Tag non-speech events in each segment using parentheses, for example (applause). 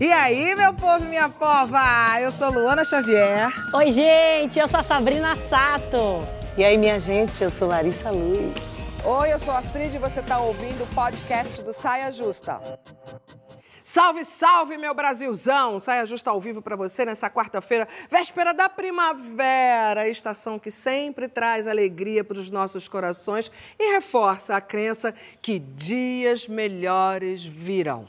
E aí, meu povo e minha pova? Eu sou Luana Xavier. Oi, gente, eu sou a Sabrina Sato. E aí, minha gente, eu sou Larissa Luz. Oi, eu sou a Astrid e você está ouvindo o podcast do Saia Justa. Salve, salve, meu Brasilzão! Saia Justa ao vivo para você nessa quarta-feira, véspera da primavera, estação que sempre traz alegria para os nossos corações e reforça a crença que dias melhores virão.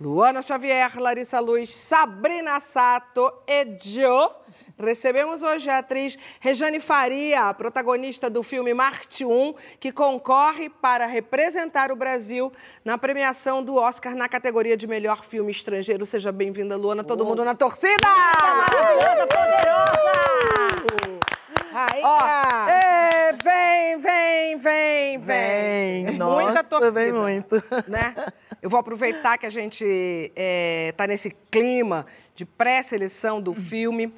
Luana Xavier, Larissa Luz, Sabrina Sato e Joe Recebemos hoje a atriz Rejane Faria, protagonista do filme Marte 1, que concorre para representar o Brasil na premiação do Oscar na categoria de melhor filme estrangeiro. Seja bem-vinda, Luana, todo mundo na torcida! Maravilhosa, poderosa! Ó, é, vem, vem, vem, vem. Vem, Muita nossa, torcida. vem muito. Né? Eu vou aproveitar que a gente está nesse clima de pré-seleção do filme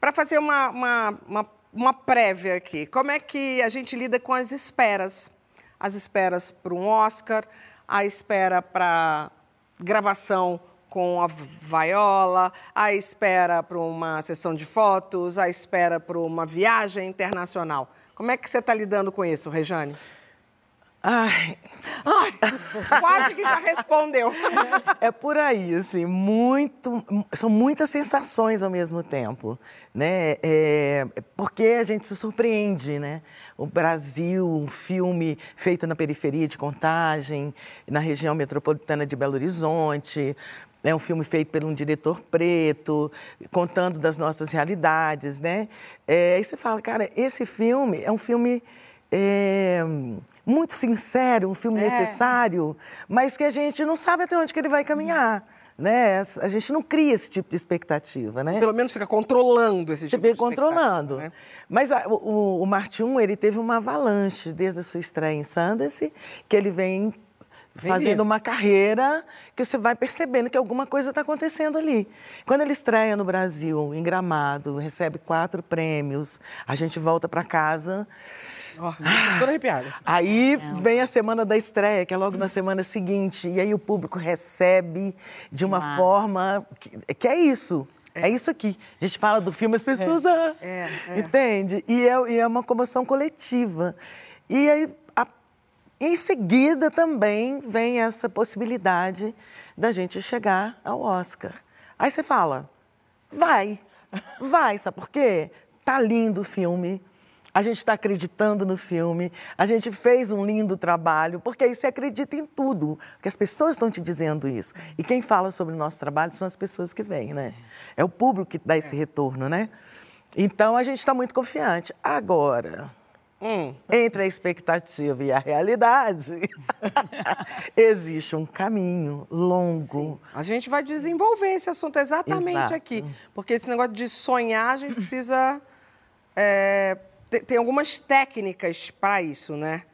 para fazer uma, uma, uma, uma prévia aqui. Como é que a gente lida com as esperas? As esperas para um Oscar, a espera para gravação com a vaiola, a espera para uma sessão de fotos, a espera para uma viagem internacional. Como é que você está lidando com isso, Rejane? Ai, Ai, quase que já respondeu. é por aí, assim, muito, são muitas sensações ao mesmo tempo, né? É, porque a gente se surpreende, né? O Brasil, um filme feito na periferia de Contagem, na região metropolitana de Belo Horizonte, é um filme feito por um diretor preto, contando das nossas realidades, né? É, aí você fala, cara, esse filme é um filme é, muito sincero, um filme É. necessário, mas que a gente não sabe até onde que ele vai caminhar, né? A gente não cria esse tipo de expectativa, né? Pelo menos fica controlando esse tipo vem de controlando. expectativa, né? Mas a- o, o Marte 1, ele teve uma avalanche desde a sua estreia em Sundance, que ele vem fazendo uma carreira que você vai percebendo que alguma coisa está acontecendo ali. Quando ele estreia no Brasil, em Gramado, recebe quatro prêmios, a gente volta para casa. Ó, tô toda arrepiada. Aí vem a semana da estreia, que é logo na semana seguinte, e aí o público recebe de uma forma que, que é isso. É. isso aqui. A gente fala do filme, as pessoas. ah, É, é. Entende? E é, e é uma comoção coletiva. E aí, em seguida também vem essa possibilidade da gente chegar ao Oscar. Aí você fala, vai, vai, sabe por quê? Tá lindo o filme. A gente está acreditando no filme, a gente fez um lindo trabalho, porque aí você acredita em tudo, porque as pessoas estão te dizendo isso. E quem fala sobre o nosso trabalho são as pessoas que vêm, né? É o público que dá esse retorno, né? Então a gente está muito confiante. Agora, Hum. entre a expectativa e a realidade, (laughs) existe um caminho longo. A gente vai desenvolver esse assunto exatamente Exato. aqui. Porque esse negócio de sonhar, a gente precisa. é, te- tem algumas técnicas para isso, né?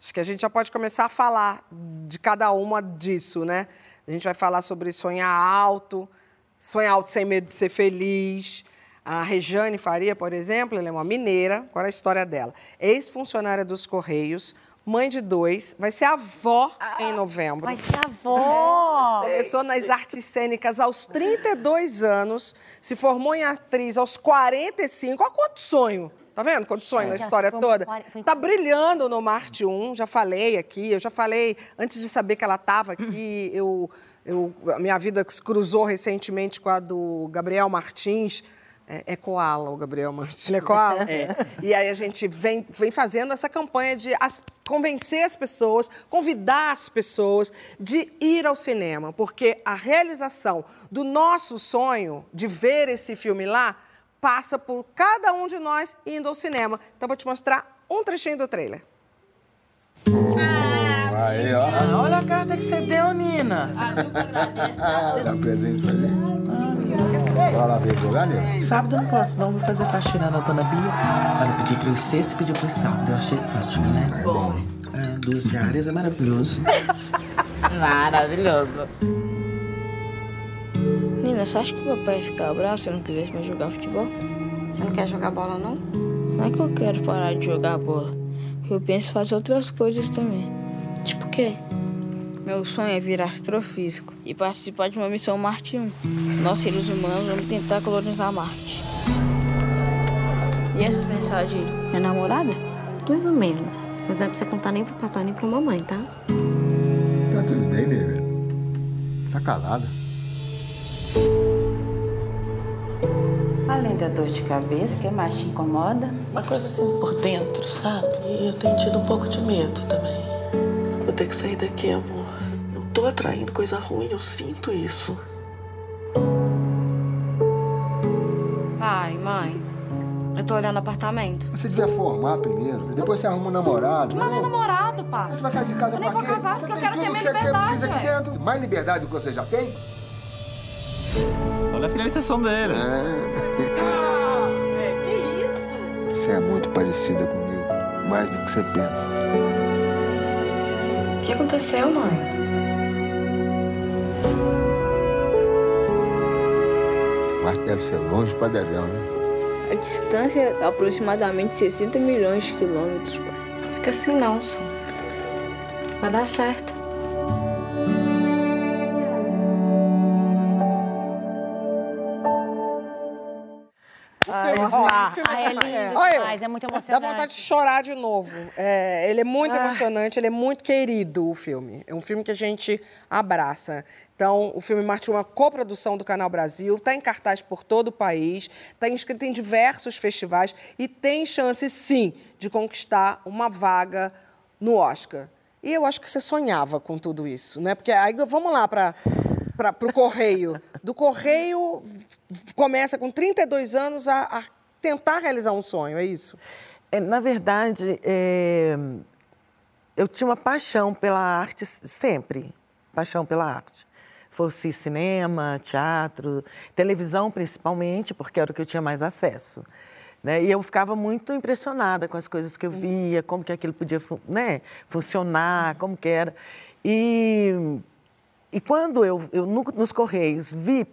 Acho que a gente já pode começar a falar de cada uma disso, né? A gente vai falar sobre sonhar alto, sonhar alto sem medo de ser feliz. A Rejane Faria, por exemplo, ela é uma mineira. Qual é a história dela? Ex-funcionária dos Correios, mãe de dois, vai ser avó em novembro. Vai ser avó! Começou nas artes cênicas aos 32 anos, se formou em atriz aos 45. Olha quanto sonho! Tá vendo quanto sonho na história foi- toda? foi- Tá brilhando no Marte 1, já falei aqui, eu já falei, antes de saber que ela estava aqui, eu, eu, a minha vida se cruzou recentemente com a do Gabriel Martins. É, é koala o Gabriel Martins. Ele é koala? É. E aí a gente vem, vem fazendo essa campanha de as- convencer as pessoas, convidar as pessoas de ir ao cinema, porque a realização do nosso sonho de ver esse filme lá passa por cada um de nós indo ao cinema. Então vou te mostrar um trechinho do trailer. Aí, ó. Ah, olha a carta que você deu, Nina. Dá um presente pra gente. Bora lá ver jogar? Sábado eu não posso, não. Vou fazer faxina na dona Bia. Ela pediu para os sexta e pediu para os sábado. Eu achei ótimo, né? É bom. É, duas diárias é maravilhoso. Maravilhoso. Nina, você acha que o papai ia ficar bravo se eu não quisesse mais jogar futebol? Você não quer jogar bola, não? Não é que eu quero parar de jogar bola. Eu penso em fazer outras coisas também. Tipo o quê? Meu sonho é virar astrofísico e participar de uma missão Marte 1. Nós, seres humanos, vamos tentar colonizar Marte. E essas mensagens aí? É namorada? Mais ou menos. Mas não é pra você contar nem pro papai nem pra mamãe, tá? Tá tudo bem, nega? Tá calada? Além da dor de cabeça, o que mais te incomoda? Uma coisa assim por dentro, sabe? E eu tenho tido um pouco de medo também. Vou ter que sair daqui, amor. Eu tô atraindo coisa ruim, eu sinto isso. Pai, mãe, eu tô olhando apartamento. Você devia formar primeiro, depois você arruma um namorado. Mas nem Não. namorado, pai. Você vai sair de casa Eu nem pra vou quê? casar você porque eu quero ter que minha você quer, liberdade, precisa aqui. Mais liberdade do que você já tem? Olha a finalização dele. Você é muito parecida comigo, mais do que você pensa. O que aconteceu, mãe? Ser longe pra dedéu, né? A distância é aproximadamente 60 milhões de quilômetros, pai. Fica assim não, Sam. Vai dar certo. Demais, é muito Dá emocionante. vontade de chorar de novo. É, ele é muito emocionante, ele é muito querido, o filme. É um filme que a gente abraça. Então, o filme Marte é uma coprodução do Canal Brasil, está em cartaz por todo o país, está inscrito em diversos festivais e tem chance, sim, de conquistar uma vaga no Oscar. E eu acho que você sonhava com tudo isso, né? Porque aí vamos lá para para o Correio. Do Correio, começa com 32 anos a, a tentar realizar um sonho, é isso? É, na verdade, é, eu tinha uma paixão pela arte sempre, paixão pela arte. Fosse cinema, teatro, televisão principalmente, porque era o que eu tinha mais acesso. Né? E eu ficava muito impressionada com as coisas que eu via, como que aquilo podia né, funcionar, como que era. E, e quando eu, eu no- nos Correios vi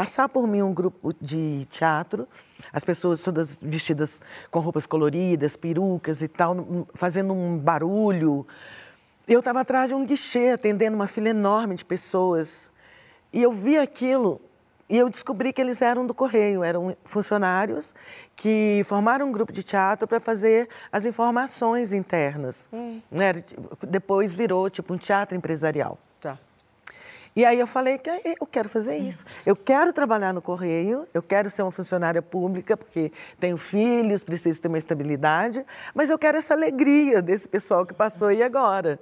passar por mim um grupo de teatro, as pessoas todas vestidas com roupas coloridas, perucas e tal, fazendo um barulho. Eu estava atrás de um guichê, atendendo uma fila enorme de pessoas. E eu vi aquilo e eu descobri que eles eram do Correio, eram funcionários que formaram um grupo de teatro para fazer as informações internas. Né? Era tipo- Depois virou tipo um teatro empresarial. E aí eu falei que eu quero fazer isso. Eu quero trabalhar no Correio, eu quero ser uma funcionária pública, porque tenho filhos, preciso ter uma estabilidade, mas eu quero essa alegria desse pessoal que passou aí agora.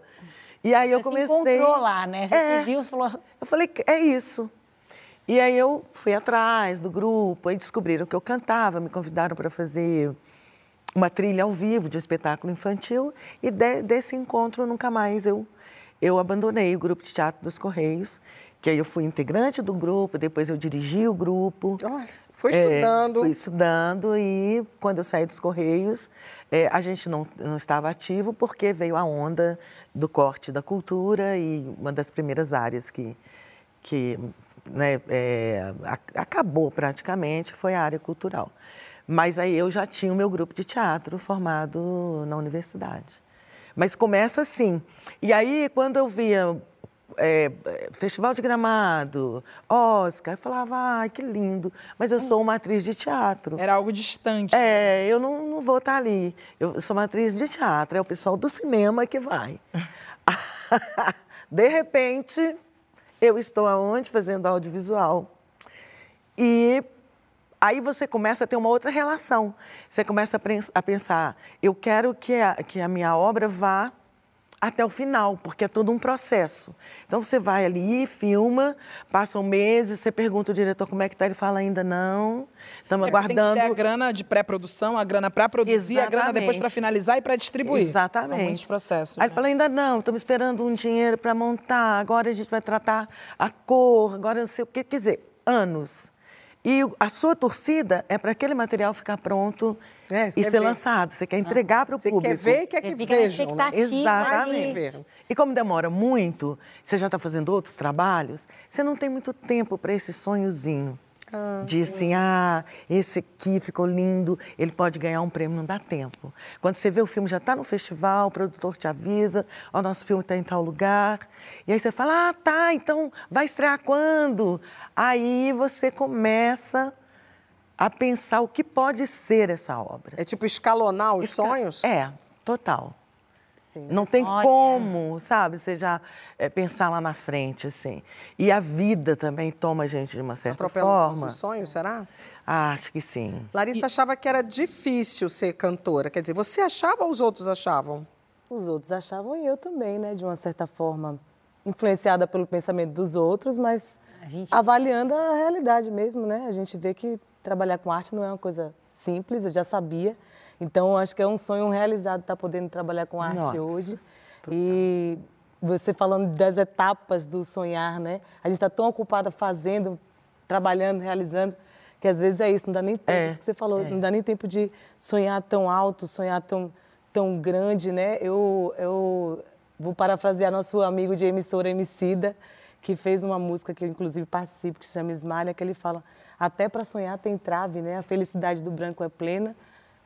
E aí eu Você se comecei. encontrou lá, né? Você É. viu, você falou... Eu falei, é isso. E aí eu fui atrás do grupo, aí descobriram que eu cantava, me convidaram para fazer uma trilha ao vivo de um espetáculo infantil e de- desse encontro nunca mais eu eu abandonei o grupo de teatro dos Correios, que aí eu fui integrante do grupo, depois eu dirigi o grupo. Olha, foi É, estudando. fui estudando e quando eu saí dos Correios, é, a gente não, não estava ativo porque veio a onda do corte da cultura e uma das primeiras áreas que, que né, é, acabou praticamente foi a área cultural. Mas aí eu já tinha o meu grupo de teatro formado na universidade. Mas começa assim. E aí, quando eu via é, Festival de Gramado, Oscar, eu falava, ai, que lindo, mas eu sou uma atriz de teatro. Era algo distante. É, eu não, não vou estar ali. Eu sou uma atriz de teatro, é o pessoal do cinema que vai. (laughs) de repente, eu estou aonde? Fazendo audiovisual. E aí você começa a ter uma outra relação. Você começa a pens- a pensar, eu quero que a, que a minha obra vá até o final, porque é todo um processo. Então você vai ali, filma, passam meses, você pergunta ao diretor como é que está, ele fala ainda não, estamos É, aguardando. Tem que ter a grana de pré-produção, a grana para produzir, a grana depois Exatamente. para finalizar e para distribuir. Exatamente. São muitos processos. Aí ele né? falou, ainda não, estamos esperando um dinheiro para montar, agora a gente vai tratar a cor, agora não sei o quê. Quer dizer, anos. E a sua torcida é para aquele material ficar pronto É, você e ser ver. lançado. Você quer entregar para o Você público. quer ver e quer que Você fica vejam, né? Exatamente. E como demora muito, você já está fazendo outros trabalhos, você não tem muito tempo para esse sonhozinho. De assim, ah, esse aqui ficou lindo, ele pode ganhar um prêmio, não dá tempo. Quando você vê o filme, já está no festival, o produtor te avisa, o nosso filme está em tal lugar. E aí você fala, ah, tá, então vai estrear quando? Aí você começa a pensar o que pode ser essa obra. É tipo escalonar os Esca- sonhos? É, total. Não tem Olha. como, sabe? Você já é, pensar lá na frente, assim. E a vida também toma a gente de uma certa Atropela os forma. nossos sonhos, será? Ah, acho que sim. Larissa achava que era difícil ser cantora. Quer dizer, você achava ou os outros achavam? Os outros achavam e eu também, né? De uma certa forma, influenciada pelo pensamento dos outros, mas avaliando a realidade mesmo, né? A gente vê que trabalhar com arte não é uma coisa simples, eu já sabia. Então, acho que é um sonho realizado estar podendo trabalhar com arte Nossa, hoje. E você falando das etapas do sonhar, né? A gente está tão ocupada fazendo, trabalhando, realizando, que às vezes é isso, não dá nem tempo, É, isso que você falou, é. não dá nem tempo de sonhar tão alto, sonhar tão, tão grande, né? Eu, eu vou parafrasear nosso amigo de emissora Emicida, que fez uma música que eu inclusive participo, que se chama Esmalha, que ele fala, até para sonhar tem trave, né? A felicidade do branco é plena,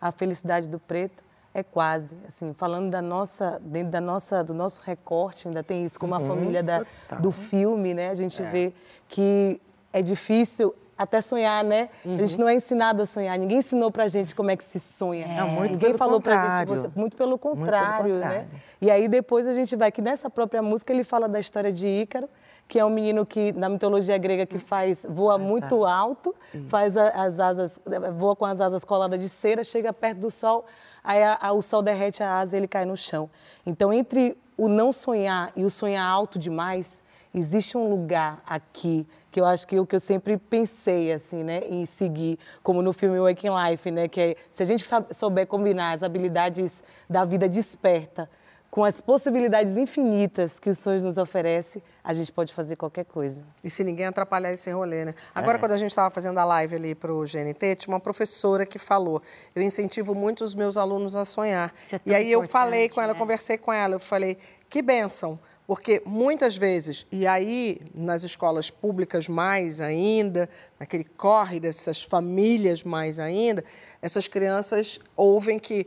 a felicidade do preto é quase, assim, falando da nossa, dentro da nossa, do nosso recorte, ainda tem isso, como a Uhum, família da, do filme, né? A gente vê que é difícil até sonhar, né? A gente não é ensinado a sonhar, ninguém ensinou pra gente como é que se sonha. Não, muito ninguém pelo falou pra gente, contrário. você- muito pelo contrário, né? contrário. E aí depois a gente vai que nessa própria música ele fala da história de Ícaro, que é um menino que na mitologia grega que faz voa muito alto, faz as asas, voa com as asas coladas de cera, chega perto do sol, aí a- a- o sol derrete a asa e ele cai no chão. Então entre o não sonhar e o sonhar alto demais, existe um lugar aqui que eu acho que o que eu sempre pensei assim, né, em seguir, como no filme Waking Life, né, que é, se a gente souber combinar as habilidades da vida desperta com as possibilidades infinitas que os sonhos nos oferecem, a gente pode fazer qualquer coisa. E se ninguém atrapalhar esse rolê, né? Agora, quando a gente estava fazendo a live ali para o GNT, tinha uma professora que falou: eu incentivo muito os meus alunos a sonhar. Isso é e aí eu falei com ela, né? conversei com ela, eu falei: que bênção. Porque muitas vezes, e aí nas escolas públicas mais ainda, naquele corre dessas famílias mais ainda, essas crianças ouvem que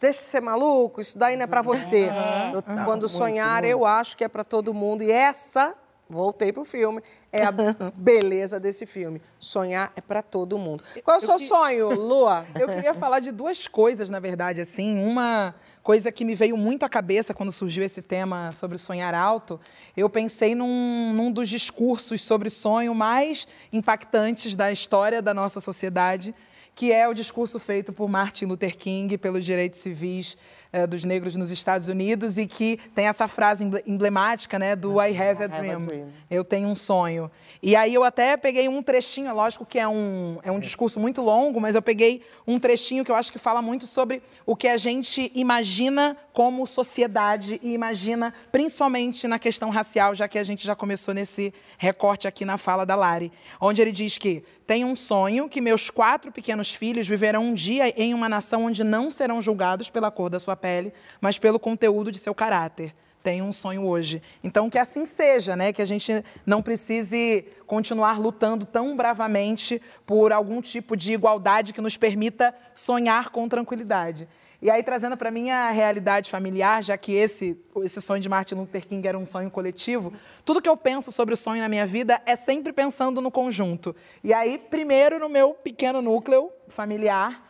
deixa de ser maluco, isso daí não é para você. Total, Quando muito, sonhar, eu acho que é para todo mundo. E essa, voltei pro filme, é a (laughs) beleza desse filme. Sonhar é para todo mundo. Qual é o seu sonho, Lua? (laughs) Eu queria falar de duas coisas, na verdade, assim. Uma coisa que me veio muito à cabeça quando surgiu esse tema sobre sonhar alto. Eu pensei num, num dos discursos sobre sonho mais impactantes da história da nossa sociedade, que é o discurso feito por Martin Luther King pelos direitos civis eh, dos negros nos Estados Unidos e que tem essa frase emble- emblemática, né, do I have a dream. dream. Eu tenho um sonho. E aí eu até peguei um trechinho, é lógico que é um, é um discurso muito longo, mas eu peguei um trechinho que eu acho que fala muito sobre o que a gente imagina como sociedade e imagina principalmente na questão racial, já que a gente já começou nesse recorte aqui na fala da Lari, onde ele diz que tenho um sonho que meus quatro pequenos filhos viverão um dia em uma nação onde não serão julgados pela cor da sua pele, mas pelo conteúdo de seu caráter tenho um sonho hoje. Então, que assim seja, né? Que a gente não precise continuar lutando tão bravamente por algum tipo de igualdade que nos permita sonhar com tranquilidade. E aí, trazendo para minha realidade familiar, já que esse, esse sonho de Martin Luther King era um sonho coletivo, tudo que eu penso sobre o sonho na minha vida é sempre pensando no conjunto. E aí, primeiro no meu pequeno núcleo familiar,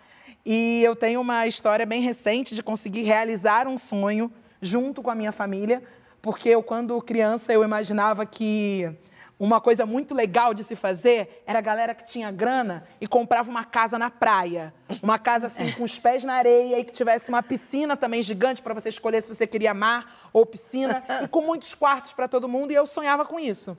e eu tenho uma história bem recente de conseguir realizar um sonho junto com a minha família, porque eu, quando criança, eu imaginava que uma coisa muito legal de se fazer era a galera que tinha grana e comprava uma casa na praia. Uma casa assim com os pés na areia e que tivesse uma piscina também gigante para você escolher se você queria mar ou piscina e com muitos quartos para todo mundo e eu sonhava com isso.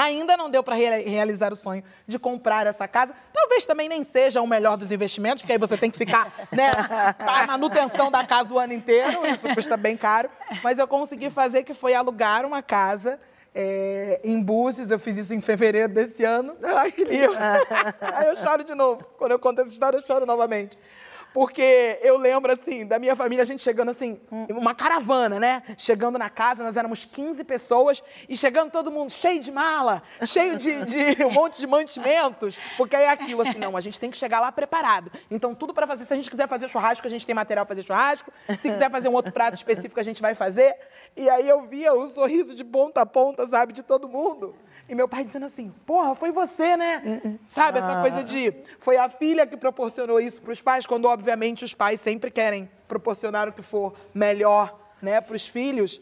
Ainda não deu para realizar o sonho de comprar essa casa. Talvez também nem seja o melhor dos investimentos, porque aí você tem que ficar, (laughs) né, a manutenção da casa o ano inteiro, isso custa bem caro. Mas eu consegui fazer que foi alugar uma casa é, em Búzios. Eu fiz isso em fevereiro desse ano. Ai, que eu- (laughs) aí eu choro de novo. Quando eu conto essa história, eu choro novamente. Porque eu lembro, assim, da minha família, a gente chegando assim, uma caravana, né? Chegando na casa, nós éramos 15 pessoas e chegando todo mundo cheio de mala, cheio de, de (laughs) um monte de mantimentos. Porque aí é aquilo, assim, não, a gente tem que chegar lá preparado. Então, tudo para fazer. Se a gente quiser fazer churrasco, a gente tem material para fazer churrasco. Se quiser fazer um outro prato específico, a gente vai fazer. E aí eu via o sorriso de ponta a ponta, sabe, de todo mundo. E meu pai dizendo assim, porra, foi você, né? Sabe, essa coisa de. Foi a filha que proporcionou isso para os pais, quando, obviamente, os pais sempre querem proporcionar o que for melhor, né, para os filhos.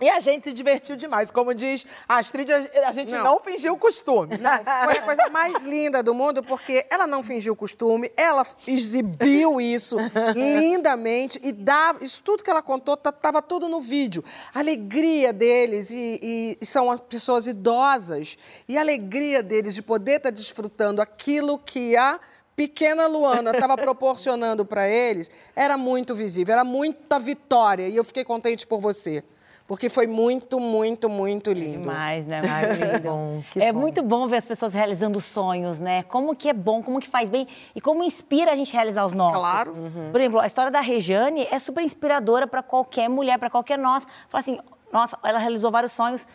E a gente se divertiu demais. Como diz a Astrid, a gente não, Não. fingiu o costume. Não, foi a coisa mais linda do mundo, porque ela não fingiu o costume, ela exibiu isso lindamente e dava. Isso tudo que ela contou estava tudo no vídeo. A alegria deles, e, e- são as pessoas idosas, e a alegria deles de poder estar desfrutando aquilo que a pequena Luana estava proporcionando para eles, era muito visível, era muita vitória. E eu fiquei contente por você. Porque foi muito, muito, muito lindo. Demais, né, (laughs) Margarida? bom, que é bom. muito bom ver as pessoas realizando sonhos, né? Como que é bom, como que faz bem e como inspira a gente a realizar os nossos. Claro. Por exemplo, a história da Rejane é super inspiradora para qualquer mulher, para qualquer nós. Fala assim, nossa, ela realizou vários sonhos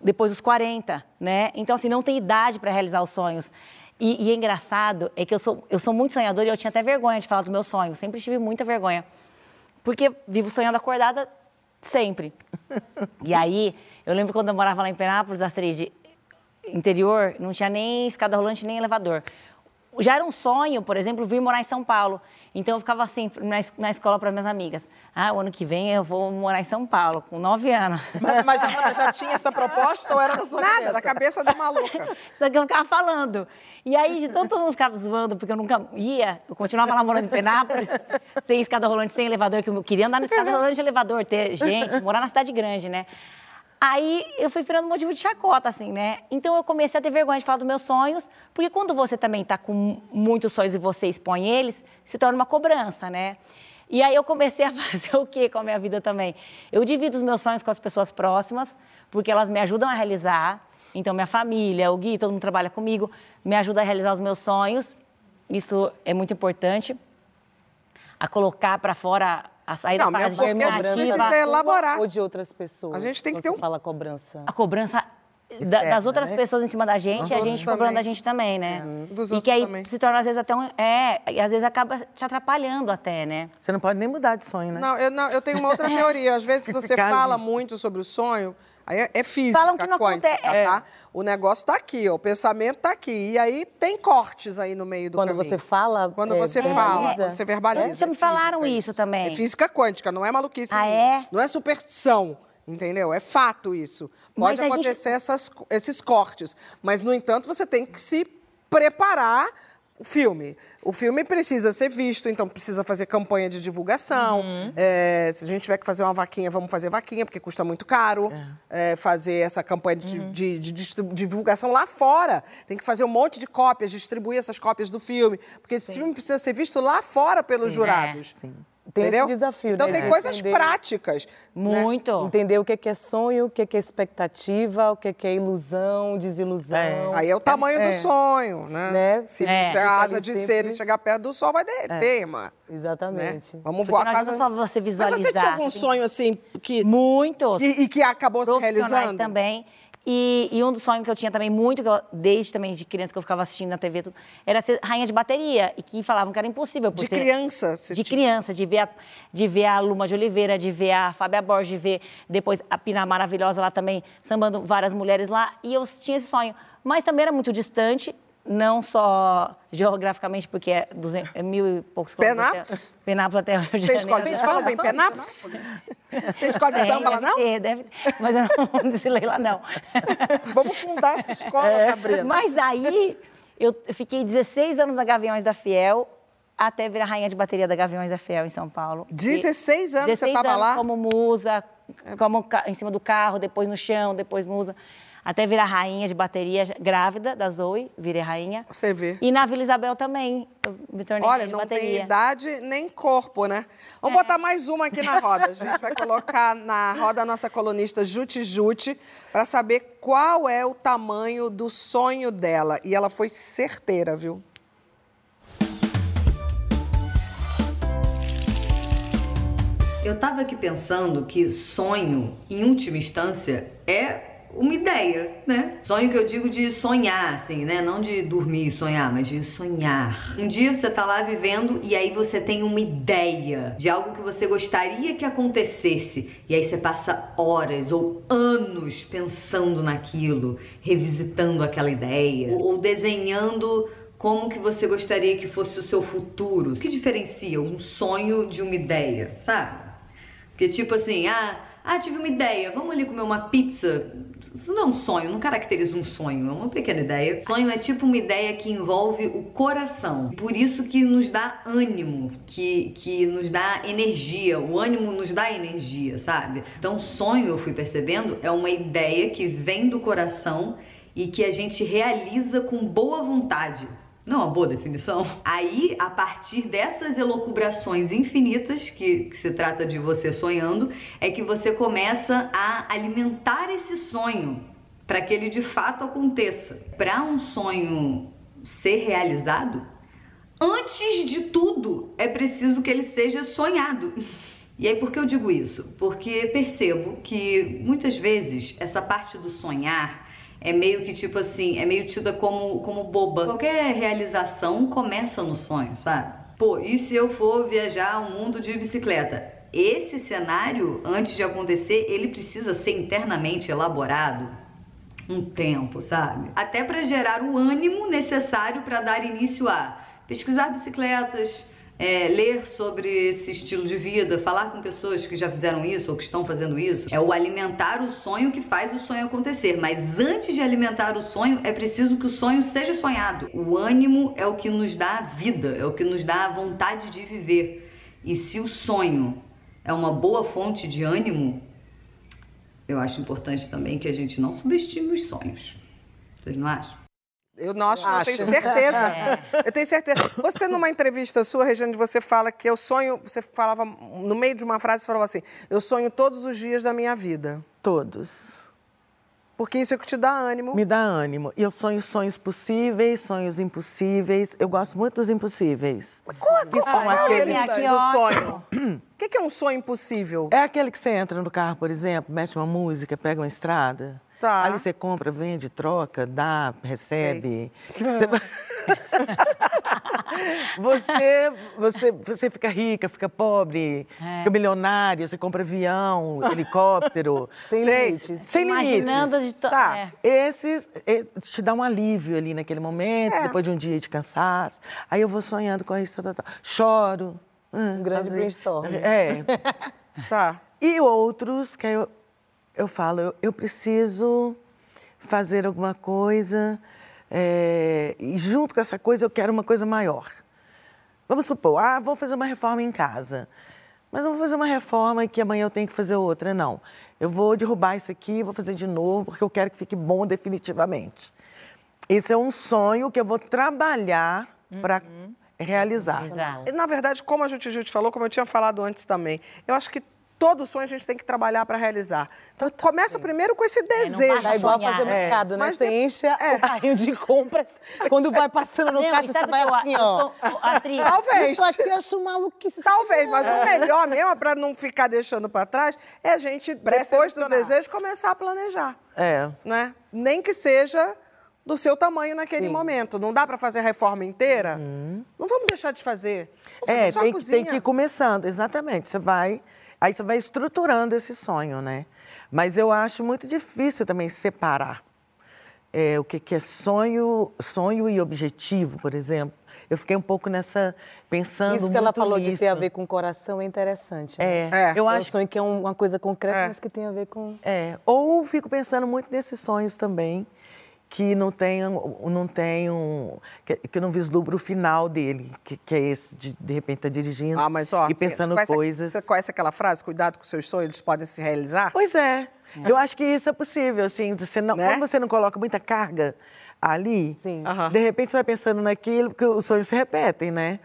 depois dos 40, né? Então, assim, não tem idade para realizar os sonhos. E, e é engraçado, é que eu sou, eu sou muito sonhadora e eu tinha até vergonha de falar dos meus sonhos. Sempre tive muita vergonha. Porque vivo sonhando acordada sempre. (laughs) E aí, eu lembro quando eu morava lá em Penápolis, Astrid, interior, não tinha nem escada rolante, nem elevador. Já era um sonho, por exemplo, vir morar em São Paulo. Então eu ficava assim na, na escola para minhas amigas. Ah, o ano que vem eu vou morar em São Paulo, com nove anos. Mas, mas já, já tinha essa proposta ou era na sua Nada, cabeça? da cabeça da maluca. (laughs) Só que eu ficava falando. E aí, de tanto todo mundo ficava zoando, porque eu nunca ia, eu continuava lá morando em Penápolis, (laughs) sem escada rolante, sem elevador, que eu queria andar na escada rolante de elevador, ter gente, morar na cidade grande, né? Aí eu fui virando motivo de chacota, assim, né? Então eu comecei a ter vergonha de falar dos meus sonhos, porque quando você também tá com muitos sonhos e você expõe eles, se torna uma cobrança, né? E aí eu comecei a (laughs) fazer o quê com a minha vida também? Eu divido os meus sonhos com as pessoas próximas, porque elas me ajudam a realizar. Então, minha família, o Gui, todo mundo trabalha comigo, me ajuda a realizar os meus sonhos. Isso é muito importante. A colocar para fora, a sair Não, fase porque a gente precisa elaborar. Ou de outras pessoas? A gente tem que ter um- fala cobrança. A cobrança da- das outras né? pessoas em cima da gente Dos e a gente cobrando também. da gente também, né? Dos e outros que aí também. se torna às vezes até um. É, e às vezes acaba te atrapalhando até, né? Você não pode nem mudar de sonho, né? Não eu, não, eu tenho uma outra teoria. Às vezes você fala muito sobre o sonho, aí é, é física, Falam que não quântica, acontece. tá? O negócio tá aqui, ó, o pensamento tá aqui. E aí tem cortes aí no meio do Quando caminho. você fala, Quando é, você verbaliza. fala, quando você verbaliza. Já me é falaram isso também. É física quântica, não é maluquice. Ah, é? Não é superstição. Entendeu? É fato isso. Pode a gente- acontecer essas- esses cortes. Mas, no entanto, você tem que se preparar o filme. O filme precisa ser visto, então precisa fazer campanha de divulgação. Uhum. É, se a gente tiver que fazer uma vaquinha, vamos fazer vaquinha, porque custa muito caro. É, fazer essa campanha de, Uhum. de- de distribu- divulgação lá fora. Tem que fazer um monte de cópias, distribuir essas cópias do filme. Porque esse filme precisa ser visto lá fora pelos jurados. Sim. Tem esse Entendeu? desafio, Então né, tem de coisas entender- práticas. né? Muito. Entender o que é é sonho, o que é é expectativa, o que é é ilusão, desilusão. Aí é o tamanho do sonho, né? Né? Se, É. a asa de ali cera sempre- chegar perto do sol, vai derreter, irmã. Exatamente. Né? Vamos voar a casa... adianta só você Mas você tinha visualizar. algum sonho, assim, que... Muitos. E, e que acabou se realizando? também. E, e um dos sonhos que eu tinha também muito, que eu, desde também de criança que eu ficava assistindo na TV, tudo, era ser rainha de bateria. E que falavam que era impossível. De ser- criança? você De tinha- criança, de ver, a, de ver a Luma de Oliveira, de ver a Fábia Borges, de ver depois a Pina Maravilhosa lá também, sambando várias mulheres lá. E eu tinha esse sonho. Mas também era muito distante, não só geograficamente, porque é, 200, é mil e poucos quilômetros. Penápolis? até- Penápolis até o Rio de Tem escola de samba em Penápolis? (laughs) Tem escola de samba lá, não? ter, deve Mas eu não (laughs) desfilei lá, não. (laughs) Vamos fundar essa escola, É. Mas aí, eu fiquei 16 anos na Gaviões da Fiel, até virar rainha de bateria da Gaviões da Fiel em São Paulo. 16 anos você 16 tava anos lá? como musa, como em cima do carro, depois no chão, depois musa. Até virar rainha de bateria, grávida da Zoe, virei rainha. Você vê. E na Vila Isabel também, eu me tornei Olha, rainha de não tem bateria. idade nem corpo, né? Vamos É. botar mais uma aqui na roda. A gente vai colocar na roda a nossa colunista Jute Jute para saber qual é o tamanho do sonho dela. E ela foi certeira, viu? Eu tava aqui pensando que sonho, em última instância, é uma ideia, né? Sonho que eu digo de sonhar, assim, né? Não de dormir e sonhar, mas de sonhar. Um dia você tá lá vivendo e aí você tem uma ideia de algo que você gostaria que acontecesse. E aí você passa horas ou anos pensando naquilo, revisitando aquela ideia, ou desenhando como que você gostaria que fosse o seu futuro. O que diferencia um sonho de uma ideia, sabe? Porque tipo assim, ah, ah, tive uma ideia, vamos ali comer uma pizza. Isso não é um sonho, não caracteriza um sonho, é uma pequena ideia. Sonho é tipo uma ideia que envolve o coração. Por isso que nos dá ânimo, que, que nos dá energia. O ânimo nos dá energia, sabe? Então, sonho, eu fui percebendo, é uma ideia que vem do coração e que a gente realiza com boa vontade. Não é uma boa definição? Aí, a partir dessas elocubrações infinitas, que, que, se trata de você sonhando, é que você começa a alimentar esse sonho para que ele de fato aconteça. Para um sonho ser realizado, antes de tudo, é preciso que ele seja sonhado. E aí, por que eu digo isso? Porque percebo que muitas vezes essa parte do sonhar é meio que tipo assim, é meio tida como, como boba. Qualquer realização começa no sonho, sabe? Pô, e se eu for viajar ao mundo de bicicleta? Esse cenário, antes de acontecer, ele precisa ser internamente elaborado um tempo, sabe? Até para gerar o ânimo necessário para dar início a pesquisar bicicletas, é, ler sobre esse estilo de vida, falar com pessoas que já fizeram isso ou que estão fazendo isso, é o alimentar o sonho que faz o sonho acontecer. Mas antes de alimentar o sonho, é preciso que o sonho seja sonhado. O ânimo é o que nos dá a vida, é o que nos dá a vontade de viver. E se o sonho é uma boa fonte de ânimo, eu acho importante também que a gente não subestime os sonhos. Vocês não acham? Eu não acho, eu tenho certeza. (laughs) É. Eu tenho certeza. Você, numa entrevista sua, Regiane, você fala que eu sonho. Você falava, no meio de uma frase, você falava assim: eu sonho todos os dias da minha vida. Todos. Porque isso é o que te dá ânimo. Me dá ânimo. E eu sonho sonhos possíveis, sonhos impossíveis. Eu gosto muito dos impossíveis. Mas qual, qual, que são é aqueles aqui, do sonho? O que, que é um sonho impossível? É aquele que você entra no carro, por exemplo, mete uma música, pega uma estrada. Tá. Ali você compra, vende, troca, dá, recebe. (laughs) Você, você, você fica rica, fica pobre, é. fica milionário, você compra avião, helicóptero. (laughs) Sem limites. Sem Imaginando limites. De to... tá. É. Esses é, te dá um alívio ali naquele momento, É. depois de um dia de cansaço. Aí eu vou sonhando com isso, tá, tá, tá. choro. Um grande brainstorm. É. (laughs) Tá. E outros que eu, eu falo, eu, eu preciso fazer alguma coisa é, e junto com essa coisa eu quero uma coisa maior. Vamos supor, ah, vou fazer uma reforma em casa. Mas não vou fazer uma reforma e que amanhã eu tenho que fazer outra, não. Eu vou derrubar isso aqui, vou fazer de novo, porque eu quero que fique bom definitivamente. Esse é um sonho que eu vou trabalhar para realizar. Exato. Na verdade, como a Juti Juti falou, como eu tinha falado antes também, eu acho que todo sonho a gente tem que trabalhar para realizar. Então, começa primeiro com esse desejo. basta É igual fazer mercado, né? Mas Você de- enche o carrinho de compras, (laughs) quando vai passando no Não, caixa, você vai assim, ó. sou. Talvez. Isso aqui eu acho maluquice. Talvez, mas o melhor mesmo, para não ficar deixando para trás, é a gente, depois do desejo, começar a planejar. É. Né? Nem que seja do seu tamanho naquele momento. Não dá para fazer a reforma inteira? Não vamos deixar de fazer. Vamos fazer É, só a tem que, tem que ir começando, exatamente. Você vai, aí você vai estruturando esse sonho, né? Mas eu acho muito difícil também separar é, o que, que é sonho, sonho e objetivo, por exemplo. Eu fiquei um pouco nessa pensando Isso que ela falou de ter a nisso. ver com o coração é interessante. né? É, É. eu É um acho sonho que é um- uma coisa concreta, É. mas que tem a ver com... É, ou fico pensando muito nesses sonhos também, que não tenham, não tenham, que, que eu não vislumbro o final dele, que, que é esse de de repente estar dirigindo Ah, mas ó, e pensando você coisas. Você conhece aquela frase, cuidado com seus sonhos, eles podem se realizar? Pois é. Eu acho que isso é possível, assim, você não, Né? como você não coloca muita carga ali, Sim. Aham. de repente você vai pensando naquilo, porque os sonhos se repetem, né?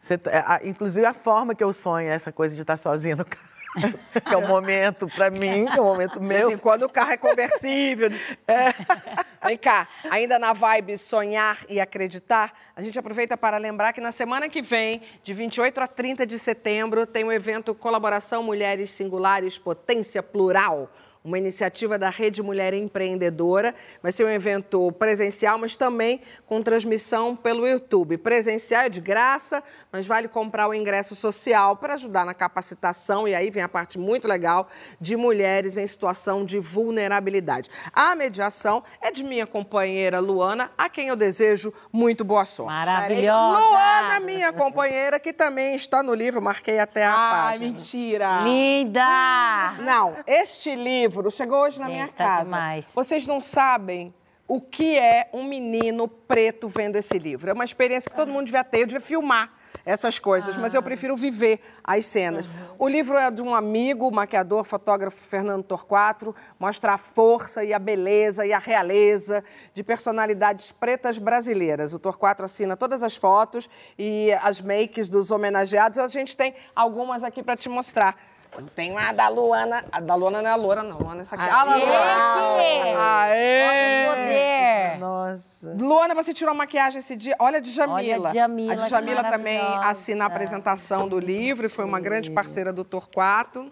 Você tá- a- inclusive a forma que eu sonho, essa coisa de estar sozinha no carro, (laughs) que é um momento para mim, que é um momento De vez meu. em quando o carro é conversível. de- (laughs) Vem cá, ainda na vibe sonhar e acreditar, a gente aproveita para lembrar que na semana que vem, de 28 a 30 de setembro, tem o evento Colaboração Mulheres Singulares Potência Plural uma iniciativa da Rede Mulher Empreendedora. Vai ser um evento presencial, mas também com transmissão pelo YouTube. Presencial é de graça, mas vale comprar o ingresso social para ajudar na capacitação, e aí vem a parte muito legal, de mulheres em situação de vulnerabilidade. A mediação é de minha companheira Luana, a quem eu desejo muito boa sorte. Maravilhosa! Luana, minha companheira, que também está no livro, marquei até a Ai, página. mentira! Linda! Não, este livro chegou hoje na Gente, minha tá casa. demais. Vocês não sabem o que é um menino preto vendo esse livro. É uma experiência que todo mundo devia ter, eu devia filmar essas coisas, mas Ah. eu prefiro viver as cenas. O livro é de um amigo, maquiador, fotógrafo Fernando Torquato, mostra a força e a beleza e a realeza de personalidades pretas brasileiras. O Torquato assina todas as fotos e as makes dos homenageados. A gente tem algumas aqui para te mostrar. Eu tenho a da Luana. A da Luana não é a Loura, não. Luana é essa aqui. Ah, lá, Luana. Aê! Poder! Nossa. Luana, você tirou a maquiagem esse dia. Olha a de Jamila. Olha a Djamila, A de que Jamila também assina a apresentação do livro e foi uma grande parceira do Torquato.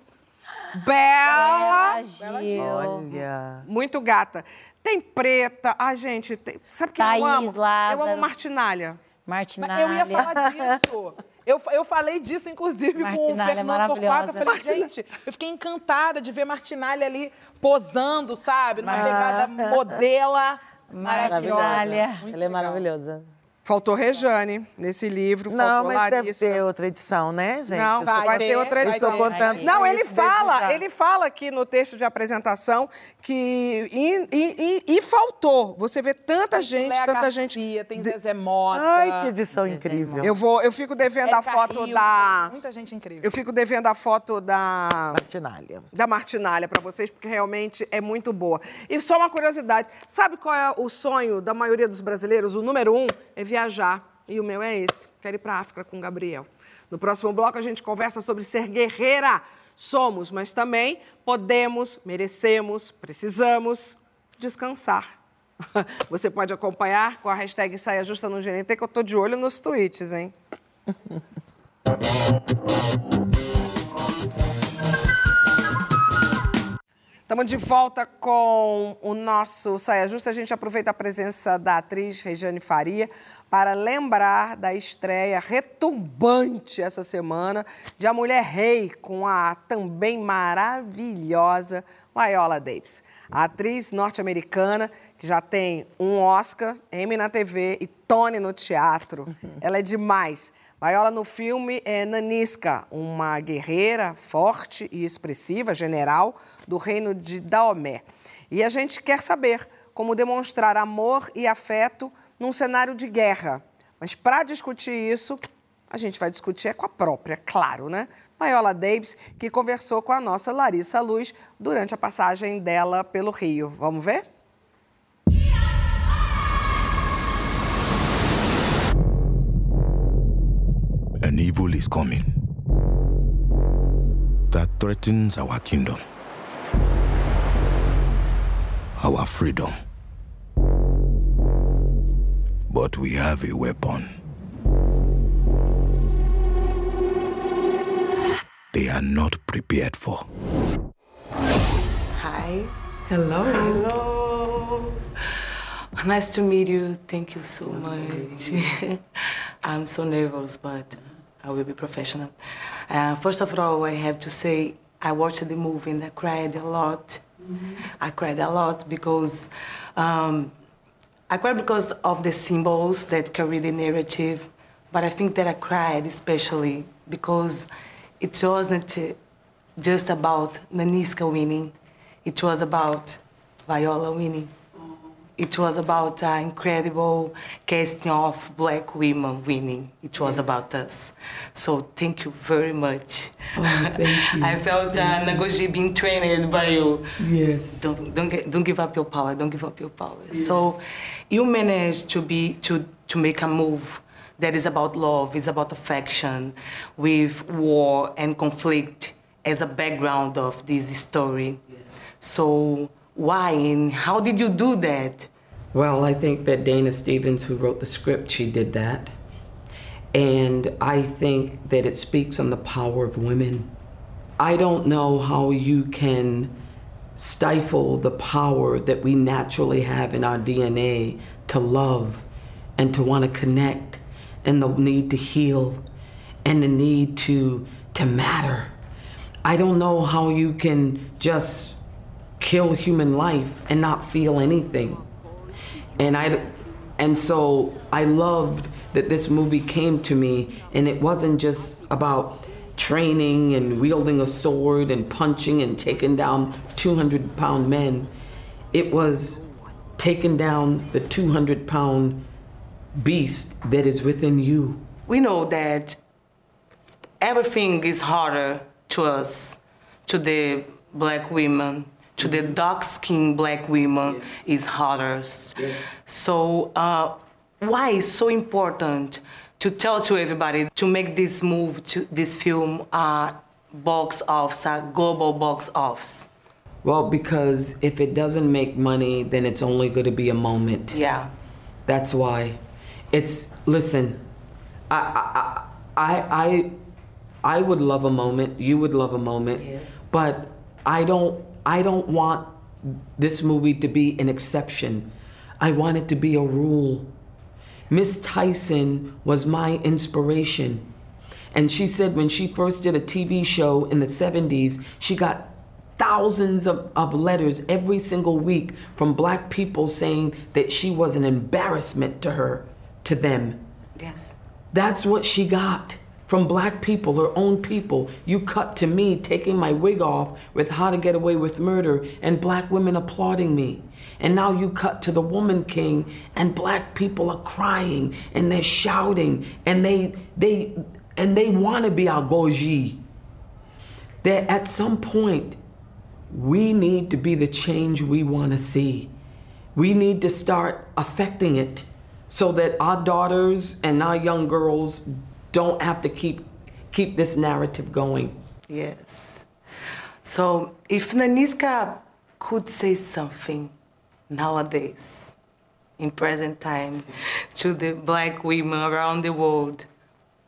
Bela! Gil. Olha. Muito gata. Tem preta. Ai, gente, tem- sabe quem Thaís eu amo? Eu Lázaro. amo Martinalha. Martinalha. Eu ia falar disso. Eu, eu falei disso, inclusive, com o Martinalha é Fernando Torquato. Eu maravilhosa. falei, gente, eu fiquei encantada de ver Martinalha ali posando, sabe? Numa Mar- pegada modela. Maravilhosa. Martinalha. Muito Ela é legal. maravilhosa. Faltou Rejane nesse livro, Não, faltou mas deve Larissa. ter outra edição, né, gente? Não, vai, só- ter, ter, outra vai edição. ter. contando Não, ele fala, ele fala aqui no texto de apresentação que e, e- e- e faltou. Você vê tanta gente, Léa tanta gente. Garcia, tem Zezé Mota. Ai, que edição incrível. Eu vou, eu fico devendo a Érica foto Hilton, da, Muita gente incrível. eu fico devendo a foto da Martinalha. da Martinalha para vocês, porque realmente é muito boa. E só uma curiosidade: sabe qual é o sonho da maioria dos brasileiros? O número um é viajar. E o meu é esse: quero ir para a África com o Gabriel. No próximo bloco, a gente conversa sobre ser guerreira. Somos, mas também podemos, merecemos, precisamos descansar. (laughs) Você pode acompanhar com a hashtag Saia Justa no GNT, que eu tô de olho nos tweets, hein? (laughs) Estamos de volta com o nosso Saia Justa. A gente aproveita a presença da atriz Regiane Faria para lembrar da estreia retumbante essa semana de A Mulher Rei com a também maravilhosa Viola Davis. A atriz norte-americana que já tem um Oscar, Emmy na TV e Tony no teatro. Ela é demais. Viola no filme é Nanisca, uma guerreira forte e expressiva, general do reino de Daomé. E a gente quer saber como demonstrar amor e afeto num cenário de guerra. Mas para discutir isso, a gente vai discutir é com a própria, claro, né? Viola Davis, que conversou com a nossa Larissa Luz durante a passagem dela pelo Rio. Vamos ver? An evil is coming that threatens our kingdom, our freedom. But we have a weapon. They are not prepared for. Hi. Hello. Hello. Nice to meet you. Thank you so much. (laughs) I'm so nervous, but I will be professional. Uh, first of all, I have to say I watched the movie and I cried a lot. I cried a lot because um, I cried because of the symbols that carry the narrative, but I think that I cried especially because it wasn't just about Naniska winning. It was about Viola winning. It was about an incredible casting of black women winning. It was Yes. about us. So thank you very much. thank (laughs) you. I felt uh, Nagoji being trained by you. Yes. Don't, don't, get, don't give up your power. Don't give up your power. So you managed to, be, to, to make a move that is about love, is about affection, with war and conflict as a background of this story. Yes. So why and how did you do that? Well, I think that Dana Stevens, who wrote the script, she did that. And I think that it speaks on the power of women. I don't know how you can stifle the power that we naturally have in our DNA to love and to want to connect and the need to heal and the need to to matter. I don't know how you can just kill human life and not feel anything. And I and so I loved that this movie came to me and it wasn't just about training and wielding a sword and punching and taking down 200 pound men. It was taking down the 200 pound beast that is within you. We know that everything is harder to us, to the black women, to the dark skinned black women is harder. So, uh, why is so important to tell to everybody to make this move to this film uh, box office, a global box office? Well, because if it doesn't make money, then it's only going to be a moment. Yeah. That's why. It's listen. I I I I I would love a moment. You would love a moment. Yes. But I don't I don't want this movie to be an exception. I want it to be a rule. Miss Tyson was my inspiration. And she said when she first did a TV show in the 70s, she got thousands of, of letters every single week from black people saying that she was an embarrassment to her, to them. Yes. That's what she got from black people, her own people. You cut to me taking my wig off with How to Get Away with Murder and black women applauding me. And now you cut to the Woman King and black people are crying and they're shouting and they they and they want to be our goji. That at some point we need to be the change we want to see. We need to start affecting it so that our daughters and our young girls don't have to keep keep this narrative going. Yes. So if Naniska could say something nowadays, in present time, to the black women around the world,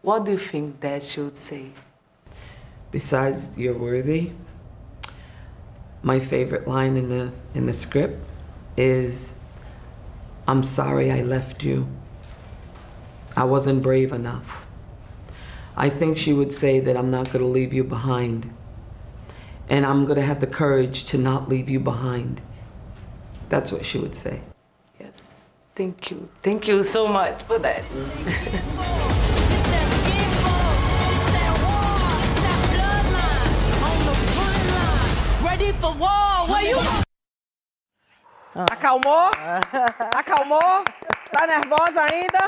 what do you think that she would say? Besides you're worthy, my favorite line in the in the script is I'm sorry I left you. I wasn't brave enough. I think she would say that I'm not going to leave you behind. And I'm going to have the courage to not leave you behind. That's what she would say. Yes. Thank you. Thank you so much for that. (laughs) Ready for war. Where you? Oh. Acalmou? Acalmou? (laughs) Tá nervosa ainda?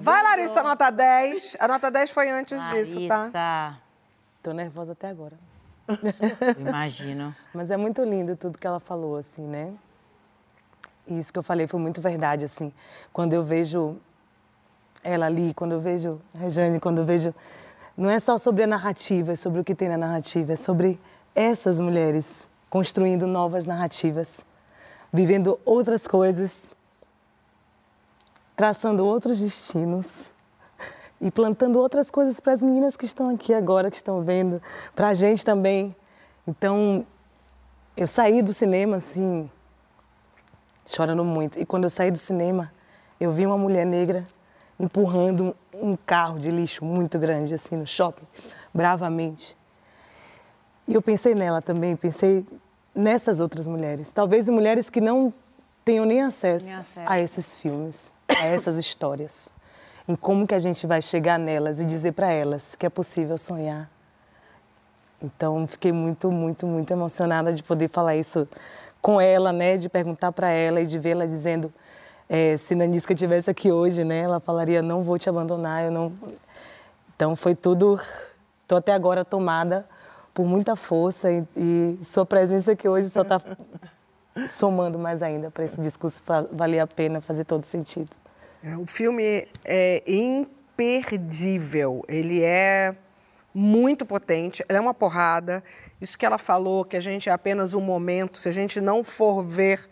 Vai, Larissa, nota 10. A nota 10 foi antes disso, tá? Larissa. Tô nervosa até agora. (laughs) Imagino. Mas é muito lindo tudo que ela falou, assim, né? E isso que eu falei foi muito verdade, assim. Quando eu vejo ela ali, quando eu vejo a Rejane, quando eu vejo... Não é só sobre a narrativa, é sobre o que tem na narrativa, é sobre essas mulheres construindo novas narrativas, vivendo outras coisas, traçando outros destinos e plantando outras coisas para as meninas que estão aqui agora, que estão vendo, para a gente também. Então, eu saí do cinema assim, chorando muito. E quando eu saí do cinema, eu vi uma mulher negra empurrando um carro de lixo muito grande assim no shopping, bravamente. E eu pensei nela também, pensei nessas outras mulheres, talvez mulheres que não tenham nem acesso, Nem acesso. a esses filmes, a essas histórias, em como que a gente vai chegar nelas e dizer para elas que é possível sonhar. Então, fiquei muito, muito, muito emocionada de poder falar isso com ela, né, de perguntar para ela e de vê-la dizendo eh, se Nanisca estivesse aqui hoje, né, ela falaria não vou te abandonar, eu não. Então foi tudo, estou até agora tomada por muita força e, e sua presença aqui hoje só está somando mais ainda para esse discurso valer a pena, fazer todo sentido. É, O filme é imperdível. Ele é muito potente, ele é uma porrada. Isso que ela falou, que a gente é apenas um momento, se a gente não for ver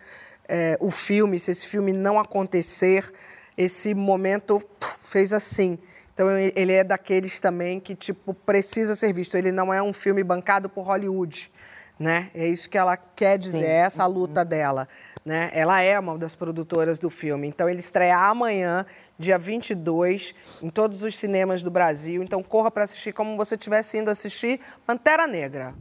é, o filme, se esse filme não acontecer, esse momento fez assim. Então ele é daqueles também que tipo precisa ser visto. Ele não é um filme bancado por Hollywood, né? É isso que ela quer dizer, Sim. é essa luta dela, né? Ela é uma das produtoras do filme. Então ele estreia amanhã, dia 22, em todos os cinemas do Brasil. Então corra para assistir como você estivesse indo assistir Pantera Negra.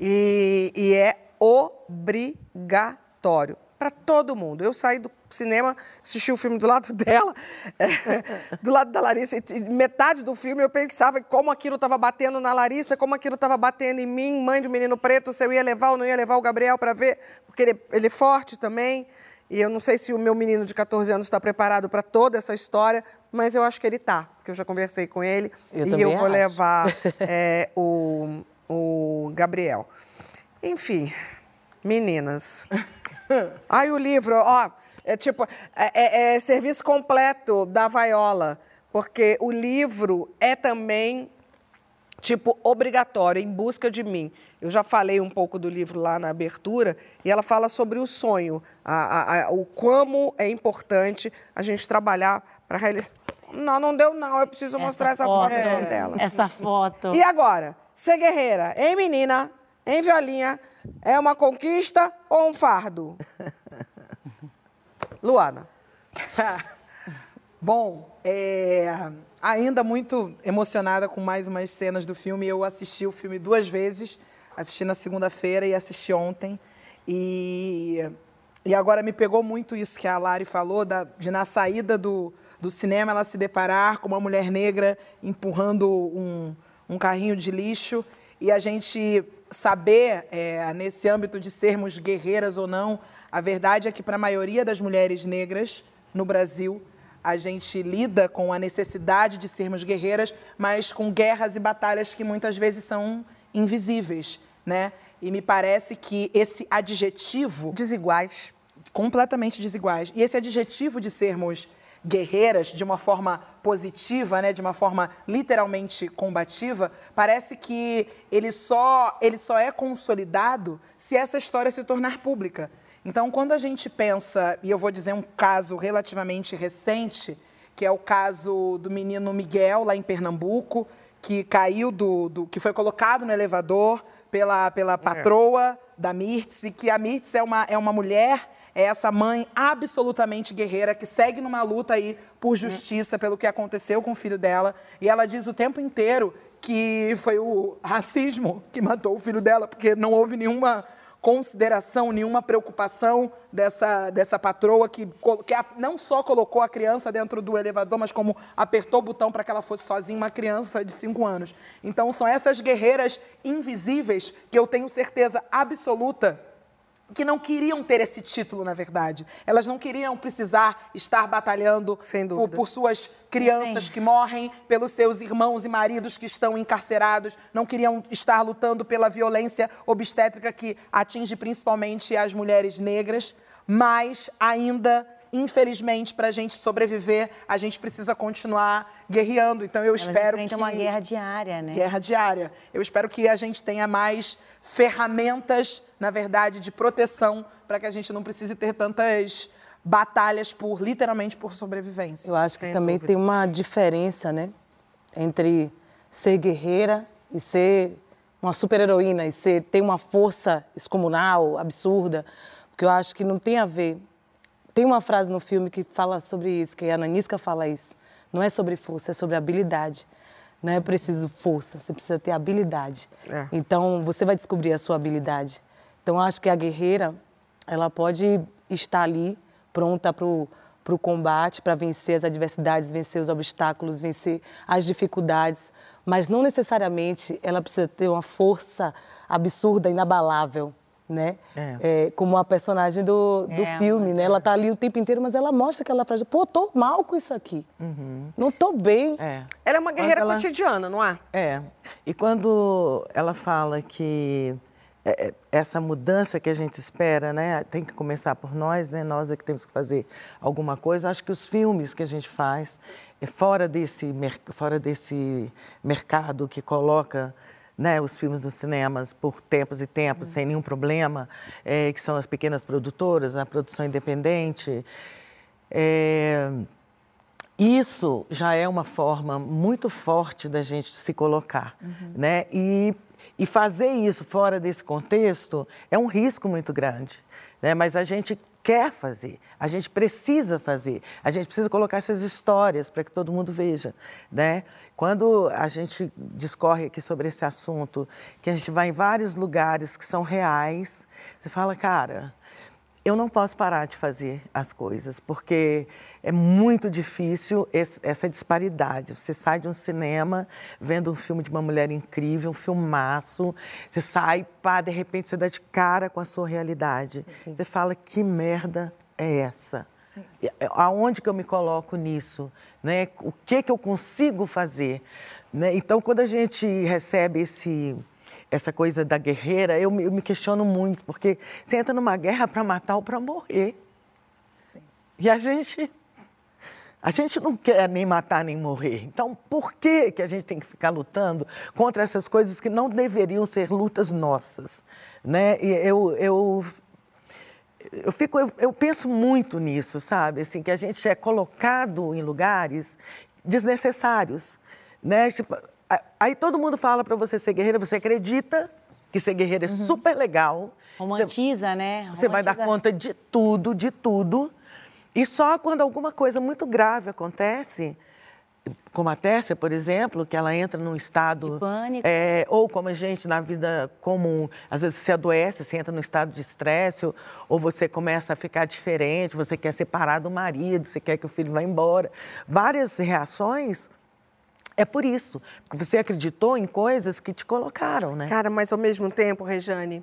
E, e é obrigatório para todo mundo. Eu saí do cinema, assisti o filme do lado (laughs) dela, é, do lado da Larissa. e metade do filme eu pensava como aquilo estava batendo na Larissa, como aquilo estava batendo em mim, mãe de menino preto, se eu ia levar ou não ia levar o Gabriel para ver, porque ele, ele é forte também. E eu não sei se o meu menino de 14 anos está preparado para toda essa história, mas eu acho que ele está, porque eu já conversei com ele Eu e eu vou acho. levar (laughs) é, o, o Gabriel. Enfim, meninas. (laughs) Ai, o livro, ó, é tipo, é, é- é serviço completo da Vaiola, porque o livro é também, tipo, obrigatório, em busca de mim. Eu já falei um pouco do livro lá na abertura, e ela fala sobre o sonho, a- a- a- o como é importante a gente trabalhar para realizar. Não, não deu não, eu preciso mostrar essa foto foto, dela. Essa foto. E agora, ser guerreira, em menina, em violinha, é uma conquista ou um fardo? (laughs) Luana. (laughs) Bom, é, ainda muito emocionada com mais umas cenas do filme. Eu assisti o filme duas vezes. Assisti na segunda-feira e assisti ontem. E, e agora me pegou muito isso que a Lari falou, da- de na saída do, do cinema ela se deparar com uma mulher negra empurrando um, um carrinho de lixo e a gente saber, é, nesse âmbito de sermos guerreiras ou não, a verdade é que para a maioria das mulheres negras no Brasil, a gente lida com a necessidade de sermos guerreiras, mas com guerras e batalhas que muitas vezes são invisíveis, né? E me parece que esse adjetivo desiguais, completamente desiguais. E esse adjetivo de sermos guerreiras de uma forma positiva, né, de uma forma literalmente combativa, parece que ele só ele só é consolidado se essa história se tornar pública. Então, quando a gente pensa, e eu vou dizer um caso relativamente recente, que é o caso do menino Miguel lá em Pernambuco, que caiu do, do que foi colocado no elevador pela, pela patroa da Mirtz, e que a Mirtz é uma, é uma mulher, é essa mãe absolutamente guerreira que segue numa luta aí por justiça pelo que aconteceu com o filho dela. E ela diz o tempo inteiro que foi o racismo que matou o filho dela, porque não houve nenhuma consideração, nenhuma preocupação dessa, dessa patroa que, que a- não só colocou a criança dentro do elevador, mas como apertou o botão para que ela fosse sozinha, uma criança de 5 anos. Então, são essas guerreiras invisíveis que eu tenho certeza absoluta que não queriam ter esse título, na verdade. Elas não queriam precisar estar batalhando por, por suas crianças que morrem, pelos seus irmãos e maridos que estão encarcerados, não queriam estar lutando pela violência obstétrica que atinge principalmente as mulheres negras, mas ainda. Infelizmente, para a gente sobreviver, a gente precisa continuar guerreando. Então, eu Elas espero que uma guerra diária, né? guerra diária. Eu espero que a gente tenha mais ferramentas, na verdade, de proteção para que a gente não precise ter tantas batalhas por literalmente por sobrevivência. Eu acho que também tem uma diferença, né, entre ser guerreira e ser uma super-heroína e ser ter uma força excomunal, absurda, porque eu acho que não tem a ver. Tem uma frase no filme que fala sobre isso, que a Nanisca fala isso. Não é sobre força, é sobre habilidade. Não é preciso força, você precisa ter habilidade. É. Então, você vai descobrir a sua habilidade. Então, acho que a guerreira, ela pode estar ali, pronta para o combate, para vencer as adversidades, vencer os obstáculos, vencer as dificuldades, mas não necessariamente ela precisa ter uma força absurda, inabalável, né? É. É, como a personagem do, do É, filme, né? Ela tá ali o tempo inteiro, mas ela mostra que ela faz, pô, tô mal com isso aqui. Não tô bem. É. Ela é uma guerreira ela- cotidiana, não é? É. E quando ela fala que é, é, essa mudança que a gente espera, né, tem que começar por nós, né, nós é que temos que fazer alguma coisa. Acho que os filmes que a gente faz, é fora desse, fora desse mercado que coloca né, os filmes dos cinemas por tempos e tempos, sem nenhum problema, é, que são as pequenas produtoras, a produção independente. É, isso já é uma forma muito forte da gente se colocar, Uhum. né? E, e fazer isso fora desse contexto é um risco muito grande, né? Mas a gente quer fazer, a gente precisa fazer, a gente precisa colocar essas histórias para que todo mundo veja, né? Quando a gente discorre aqui sobre esse assunto, que a gente vai em vários lugares que são reais, você fala, cara, eu não posso parar de fazer as coisas, porque é muito difícil esse- essa disparidade. Você sai de um cinema vendo um filme de uma mulher incrível, um filmaço, você sai, pá, de repente você dá de cara com a sua realidade. Você fala, que merda é essa? E, é, Aonde que eu me coloco nisso? Né? O que que eu consigo fazer? Né? Então, quando a gente recebe esse essa coisa da guerreira, eu me, eu me questiono muito, porque você entra numa guerra para matar ou para morrer. E a gente a gente não quer nem matar nem morrer. Então, por que, que a gente tem que ficar lutando contra essas coisas que não deveriam ser lutas nossas? Né? E eu, eu, eu, fico, eu, eu penso muito nisso, sabe? Assim, que a gente é colocado em lugares desnecessários. Né? Tipo, aí todo mundo fala para você ser guerreira, você acredita que ser guerreira é super legal. Romantiza, né? Você vai dar Romantiza. conta de tudo, de tudo. E só quando alguma coisa muito grave acontece, como a Tércia, por exemplo, que ela entra num estado. De pânico. ou como a gente na vida comum, às vezes você adoece, você entra num estado de estresse, ou, ou você começa a ficar diferente, você quer separar do marido, você quer que o filho vá embora. Várias reações. É por isso, porque você acreditou em coisas que te colocaram, né? Cara, mas ao mesmo tempo, Rejane,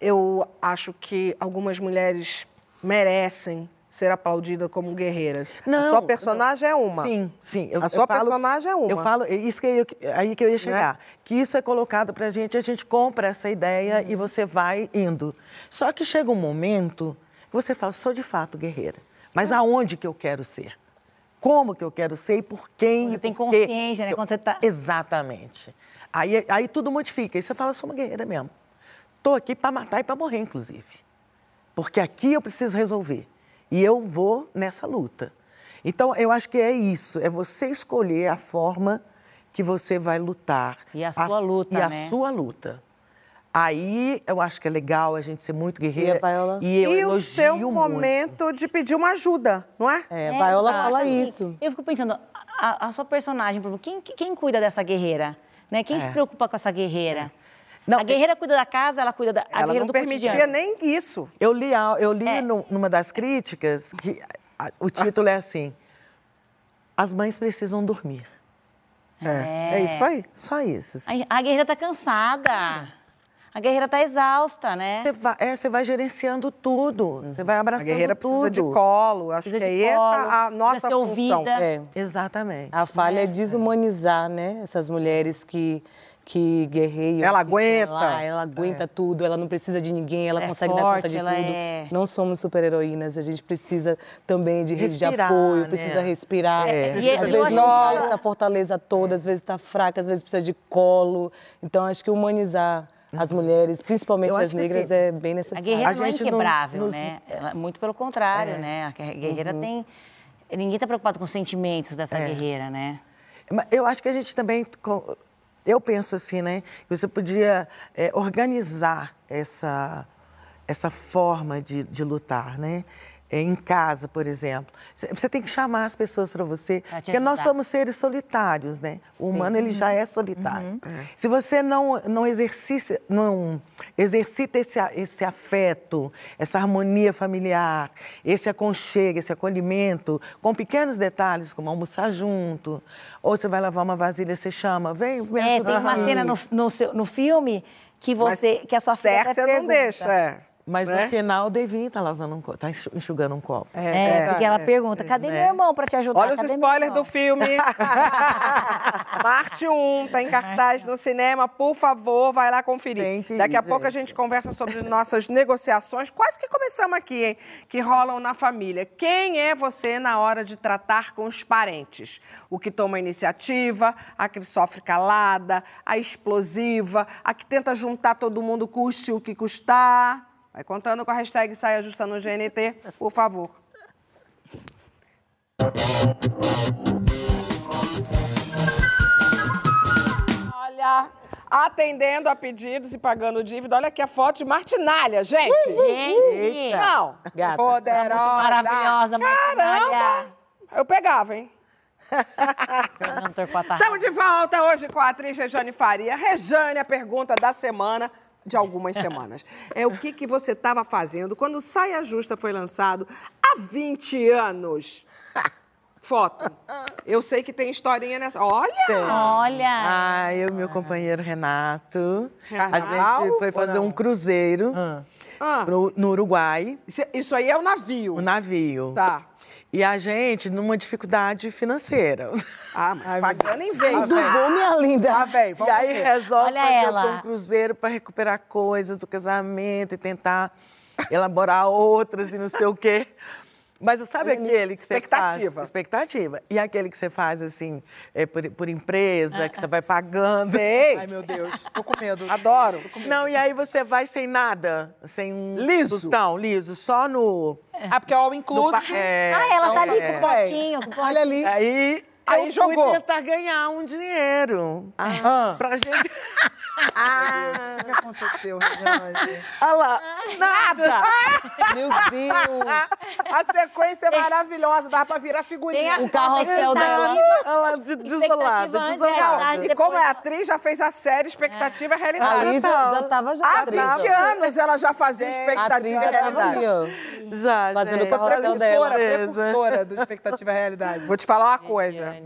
eu acho que algumas mulheres merecem ser aplaudidas como guerreiras. a Não, sua personagem é uma. Sim, sim. a sua personagem é uma. Eu falo, isso que eu, aí que eu ia chegar. Que isso é colocado pra gente, a gente compra essa ideia e você vai indo. Só que chega um momento que você fala, sou de fato guerreira. Mas aonde que eu quero ser? Como que eu quero ser e por quem? Você tem por quê? consciência, né? Quando você tá... Exatamente. Aí, aí tudo modifica. Aí você fala, sou uma guerreira mesmo. Estou aqui para matar e para morrer, inclusive. Porque aqui eu preciso resolver. E eu vou nessa luta. Então, eu acho que é isso. É você escolher a forma que você vai lutar. E a sua luta, E a né? sua luta. Aí, eu acho que é legal a gente ser muito guerreira. E, eu e o seu muito. momento de pedir uma ajuda, não é? É, É, Viola fala assim, isso. Eu fico pensando, a, a sua personagem, quem, quem cuida dessa guerreira? Né? Quem É. se preocupa com essa guerreira? a guerreira cuida da casa, ela cuida da a Ela guerreira não do permitia cotidiano. nem isso. Eu li, a- eu li É. nu- numa das críticas que a- o título é assim: As mães precisam dormir. É. É isso aí. Só isso. assim. A, a guerreira tá cansada. A guerreira tá exausta, né? Você vai, é, você vai gerenciando tudo. Você vai A abraçando guerreira tudo. precisa de colo. Acho Precisa que é de essa colo, a nossa função. ouvida. É. Exatamente. A falha é desumanizar, né? Essas mulheres que, que guerreiam. Ela aguenta. lá, ela aguenta tudo, ela não precisa de ninguém, ela é consegue dar conta forte, de ela tudo. é- Não somos super-heroínas, a gente precisa também de rede de apoio, né? precisa respirar. É. Precisa, E às vezes tem essa fortaleza toda, às vezes está fraca, às vezes precisa de colo. Então, acho que humanizar as mulheres, principalmente as negras, sim. é bem necessário. A guerreira não é não- inquebrável, nos- né? Ela- muito pelo contrário, É. né? A guerreira Uhum. tem... Ninguém tá preocupado com os sentimentos dessa É. guerreira, né? Eu acho que a gente também. Eu penso assim, né? que Você podia é, organizar essa, essa forma de, de lutar, né? É, em casa, por exemplo. Você- tem que chamar as pessoas para você. Pra Porque nós somos seres solitários, né? O Sim. humano ele já é solitário. Se você não, não, exercita, não exercita esse, esse afeto, essa harmonia familiar, esse aconchego, esse acolhimento, com pequenos detalhes, como almoçar junto, ou você vai lavar uma vasilha, você chama, vem, vem É, tem uma aí. cena no, no, seu- no filme que você, que a sua filha Tércia não deixa, é. Mas né? no final o Devinho tá lavando um copo, tá enxu- enxugando um copo. É, porque ela pergunta, cadê meu irmão pra te ajudar? Olha os Cadê meu spoilers irmão?" do filme. (laughs) Marte 1, tá em cartaz no cinema. Por favor, vai lá conferir. que Daqui a ir, pouco a gente conversa sobre nossas negociações, quase que começamos aqui, hein? Que rolam na família. Quem é você na hora de tratar com os parentes? O que toma iniciativa, a que sofre calada, a explosiva, a que tenta juntar todo mundo, custe o que custar. Vai contando com a hashtag Saia Justa no GNT, por favor. Olha, atendendo a pedidos e pagando dívida. Olha aqui a foto de Martinalha, gente. Gente! Não. Gata. Poderosa. Maravilhosa, Martinalha. Caramba. Eu pegava, hein? Estamos de volta hoje com a atriz Rejane Faria. Rejane, a pergunta da semana, de algumas (laughs) semanas. É o que, que você estava fazendo quando o Saia Justa foi lançado há 20 anos? Foto. Eu sei que tem historinha nessa. Olha! Olha! Ah, eu e meu companheiro Renato. A Carnaval gente foi fazer um cruzeiro Ah. pro- no Uruguai. Isso, isso aí é o navio. O navio. Tá. E a gente numa dificuldade financeira. Ah, mas pagando em vez. Tudo bom, minha linda? Ah, velho, E aí ver. resolve Olha fazer ela. um cruzeiro para recuperar coisas do casamento e tentar elaborar outras e não sei o quê. Mas sabe aquele que Expectativa. você faz? Expectativa. E aquele que você faz, assim, é, por, por empresa, que você vai pagando. Sei. Ai, meu Deus, tô com medo. Adoro. Não, e aí você vai sem nada, sem um Liso. tostão, liso, só no... Ah, porque é all inclusive. pa- é, Ah, ela tá ali é. com o potinho, com o Olha ali. Aí, Aí eu jogou. fui tentar ganhar um dinheiro. Ah. Pra gente... (laughs) O que aconteceu, Rejane? Olha lá, nada! (laughs) Meu Deus. A sequência é maravilhosa, dá pra virar figurinha. O carrossel dela. Olha lá, de- desolada, desolada. é, E como é atriz, já fez a série Expectativa e Realidade. Ali já, já tava já. Há atriz, 20 ó. anos ela já fazia atriz Expectativa e já Realidade. ali, ó. Já, Fazendo o carrossel dela. Precursora, precursora do Expectativa Realidade. Vou te falar uma coisa.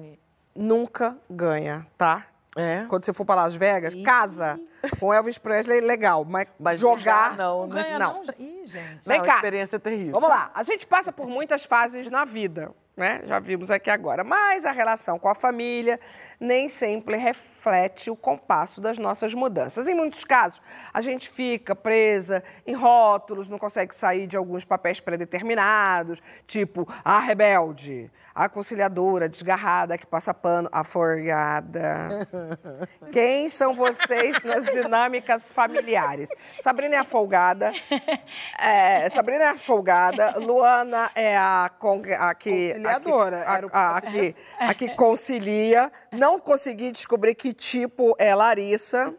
Nunca ganha, tá? É? Quando você for pra Las Vegas, casa com Elvis Presley, legal. Mas, Mas jogar, não, né? Ganha não. Ih, gente. Vem Não, cá. a experiência é terrível. Vamos lá. A gente passa por muitas fases na vida, né? Já vimos aqui agora. Mas a relação com a família nem sempre reflete o compasso das nossas mudanças. Em muitos casos, a gente fica presa em rótulos, não consegue sair de alguns papéis predeterminados, tipo a rebelde, a conciliadora, desgarrada, que passa pano, a forgada. (laughs) Quem são vocês nas dinâmicas familiares? Sabrina é a folgada. (laughs) É, Sabrina é a folgada. Luana é a, con- a que. Conciliadora, A, a, a que, a que concilia. Não consegui descobrir que tipo é Larissa.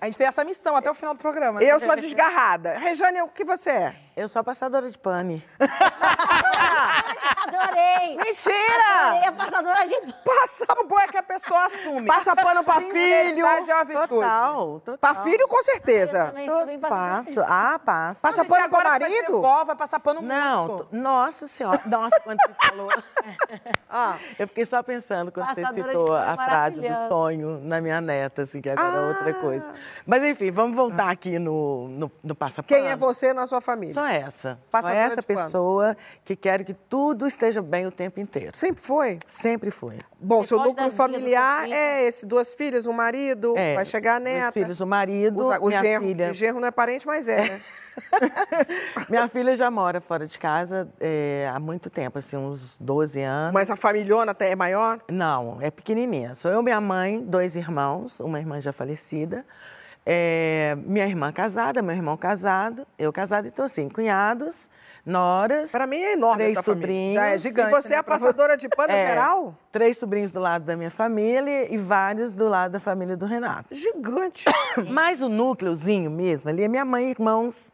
A gente tem essa missão até o final do programa. Eu sou a desgarrada. Rejane, o que você é? Eu sou a passadora de pane. (laughs) Adorei! Mentira! Adorei a passadora de Passa, O bom é que a pessoa assume. passa pano pra filho. É uma virtude. Total, total. Pra filho, com certeza. Também passadora. Passo, ah, passo. Passa Gente, pano pro vai marido? vó, vai passar pano Não, muito. to- nossa senhora. Nossa, quando você falou. (laughs) Ah. Eu fiquei só pensando quando você Passadora citou pano a frase do sonho na minha neta, assim, que agora é outra coisa. Mas enfim, vamos voltar aqui no, no, no passapano. Quem é você na sua família? Só essa. Só Passadora essa pessoa que quer que tudo esteja bem o tempo inteiro. Sempre foi? Sempre foi. Bom, Você seu núcleo familiar é esse: duas filhas, um marido, É, vai chegar a neta. filhos, o marido, Os- o minha genro. filha. O genro não é parente, mas é, né? (laughs) Minha filha já mora fora de casa é, há muito tempo, assim, uns 12 anos. Mas a familhona até é maior? Não, é pequenininha. Sou eu, minha mãe, dois irmãos, uma irmã já falecida. É, minha irmã casada, meu irmão casado, eu casada. Então, assim, cunhados, noras. Para mim é enorme três essa família. sobrinhos. Já é gigante, E você é né, a passadora de pano (laughs) É, geral? Três sobrinhos do lado da minha família e vários do lado da família do Renato. Gigante. (coughs) Mas o núcleozinho mesmo ali é minha mãe e irmãos,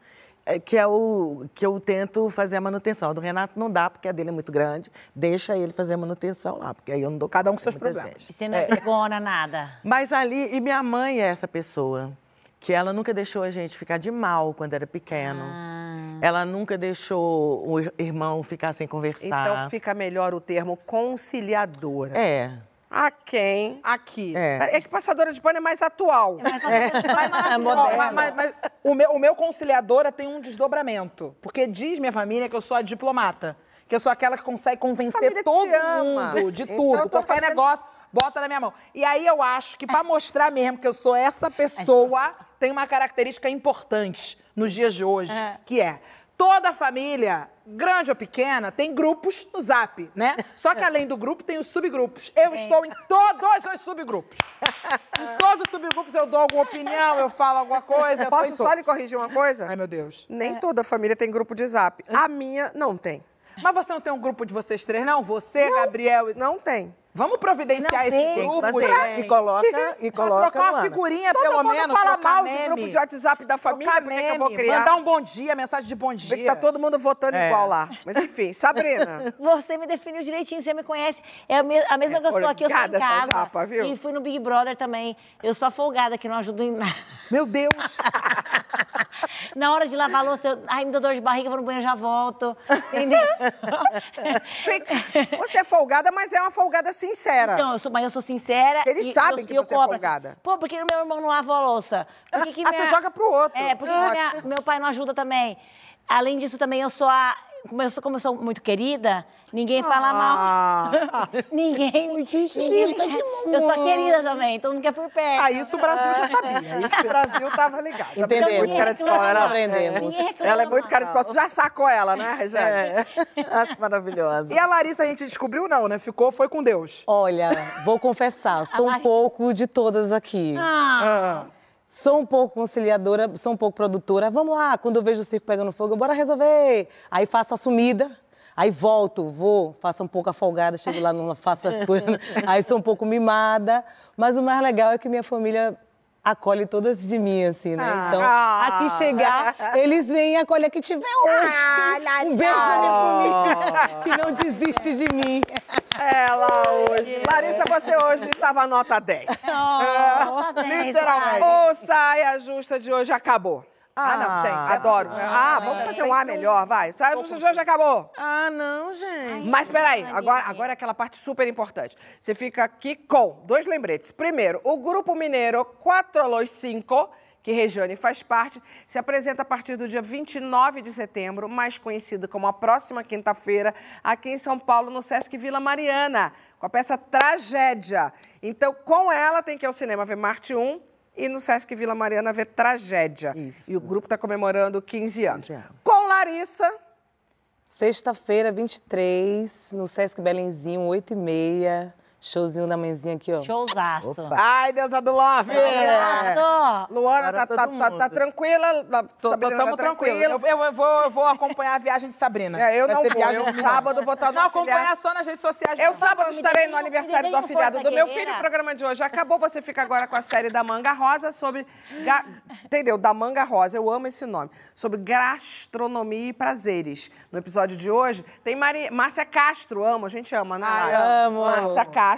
que é o que eu tento fazer a manutenção. A do Renato não dá, porque a dele é muito grande. Deixa ele fazer a manutenção lá, porque aí eu não dou Cada um com seus é problemas. gente. E você não é brigona, nada. (laughs) Mas ali, e minha mãe é essa pessoa, que ela nunca deixou a gente ficar de mal quando era pequeno. Ah. Ela nunca deixou o ir- irmão ficar sem conversar. Então fica melhor o termo conciliadora. É. A quem? Aqui. É. que passadora de pano é mais atual. É, moderna. Mas, mas o, meu, o meu conciliadora tem um desdobramento. Porque diz minha família que eu sou a diplomata. Que eu sou aquela que consegue convencer todo mundo de Então, tudo. tô Qualquer fazendo- negócio, bota na minha mão. E aí eu acho que pra mostrar mesmo que eu sou essa pessoa, tem uma característica importante nos dias de hoje, que é toda família, grande ou pequena, tem grupos no Zap, né? Só que além do grupo tem os subgrupos. Eu estou em todos os subgrupos. Em todos os subgrupos eu dou alguma opinião, eu falo alguma coisa. Posso só todos. lhe corrigir uma coisa? Ai, meu Deus. Nem toda família tem grupo de zap. A minha não tem. Mas você não tem um grupo de vocês três, não? Você, Gabriel e... Não tem. Vamos providenciar Não esse tem, grupo. (laughs) E coloca- e Pra coloca, trocar uma figurinha, Todo pelo mundo menos. fala mal de meme. grupo de WhatsApp da família, Trocar por que que eu vou criar? Mandar um bom dia, mensagem de bom dia. Vê que tá todo mundo votando É. igual lá. Mas enfim, (laughs) Sabrina. Você me definiu direitinho, você me conhece. É a, me- a mesma É que eu sou aqui, eu sou em casa. japa, viu? E fui no Big Brother também. Eu sou folgada, que não ajudo em nada. Meu Deus! (laughs) Na hora de lavar a louça, eu, ai, me deu dor de barriga, vou no banheiro, já volto. Entendeu? Você é folgada, mas é uma folgada sincera. Então, eu sou, mas eu sou sincera. Eles e sabem eu- que eu você é cobro, folgada. assim, Pô, por que meu irmão não lava a louça? Por que, que Ah, minha... você joga pro outro. É, por que que minha- meu pai não ajuda também? Além disso, também eu sou a. Como eu sou, como eu sou muito querida, ninguém fala Ah. mal. (laughs) ninguém. ninguém eu sou querida também, todo mundo quer por perto. Ah, isso o Brasil já sabia. Isso o Brasil tava ligado. Sabrina é muito cara de pau, ela- Aprendemos. Ela é muito cara de pau. Tu já sacou ela, né, Rejane? É. (laughs) Acho maravilhosa. E a Larissa a gente descobriu não, né? Ficou, foi com Deus. Olha, vou confessar, (laughs) sou um pouco de todas aqui. Ah, Sou um pouco conciliadora, sou um pouco produtora. Vamos lá, quando eu vejo o circo pegando fogo, bora resolver. Aí faço a sumida, aí volto, vou, faço um pouco a folgada, chego lá, não faço as coisas. (laughs) Aí sou um pouco mimada. Mas o mais legal é que minha família acolhe todas de mim, assim, né? Ah. Então, Ah. aqui chegar, eles vêm e acolhem a que tiver hoje. Ah, um beijo da minha família, que não desiste de mim. Ela hoje. Larissa, você hoje tava nota 10. (laughs) nota 10, É, literalmente. O saia justa de hoje acabou. Ah, não, gente. Adoro. Ah, vamos fazer um A melhor, vai. Saia justa de hoje acabou. Ah, não, gente. Mas peraí, agora, agora é aquela parte super importante. Você fica aqui com dois lembretes. Primeiro, o Grupo Mineiro 4 Los 5, que Regiane faz parte, se apresenta a partir do dia 29 de setembro, mais conhecido como a próxima quinta-feira, aqui em São Paulo, no Sesc Vila Mariana, com a peça Tragédia. Então, com ela, tem que ir ao cinema ver Marte 1 e no Sesc Vila Mariana ver Tragédia. E o grupo está comemorando 15 anos. Com Larissa, Sexta-feira, 23, no Sesc Belenzinho, 8h30. Showzinho da mãezinha aqui, ó. Showzaço. Ai, Deusa do Love! Showzaço. Luana, tá, tá, tá, tá tranquila? Tô, Sabrina tamo tá tranquila? Eu, eu, eu vou, eu vou acompanhar a viagem de Sabrina. É, eu Vai não vou. viagem Eu sábado vou estar no Não, acompanhar só nas redes sociais. Eu sábado estarei no aniversário do Força do meu filho. O programa de hoje acabou. Você fica agora com a série da Manga Rosa sobre... ga- Entendeu? Da Manga Rosa. Eu amo esse nome. Sobre gastronomia e prazeres. No episódio de hoje tem Mari... Márcia Castro. Amo. A gente ama, né? Ai, Lara? amo. Márcia Castro,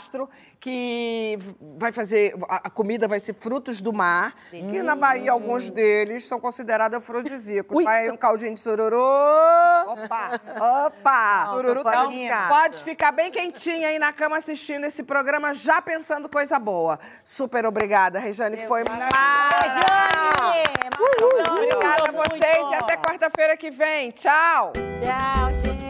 que vai fazer... A comida vai ser frutos do mar. Que na Bahia, alguns deles são considerados afrodisíacos. Vai um caldinho de sururu. Opa! Opa! Sururu tá Então. Pode ficar bem quentinha aí na cama assistindo esse programa, já pensando coisa boa. Super obrigada, Rejane. Foi maravilhoso. Rejane, maravilhoso. Obrigada a vocês e até quarta-feira que vem. Tchau! Tchau, gente.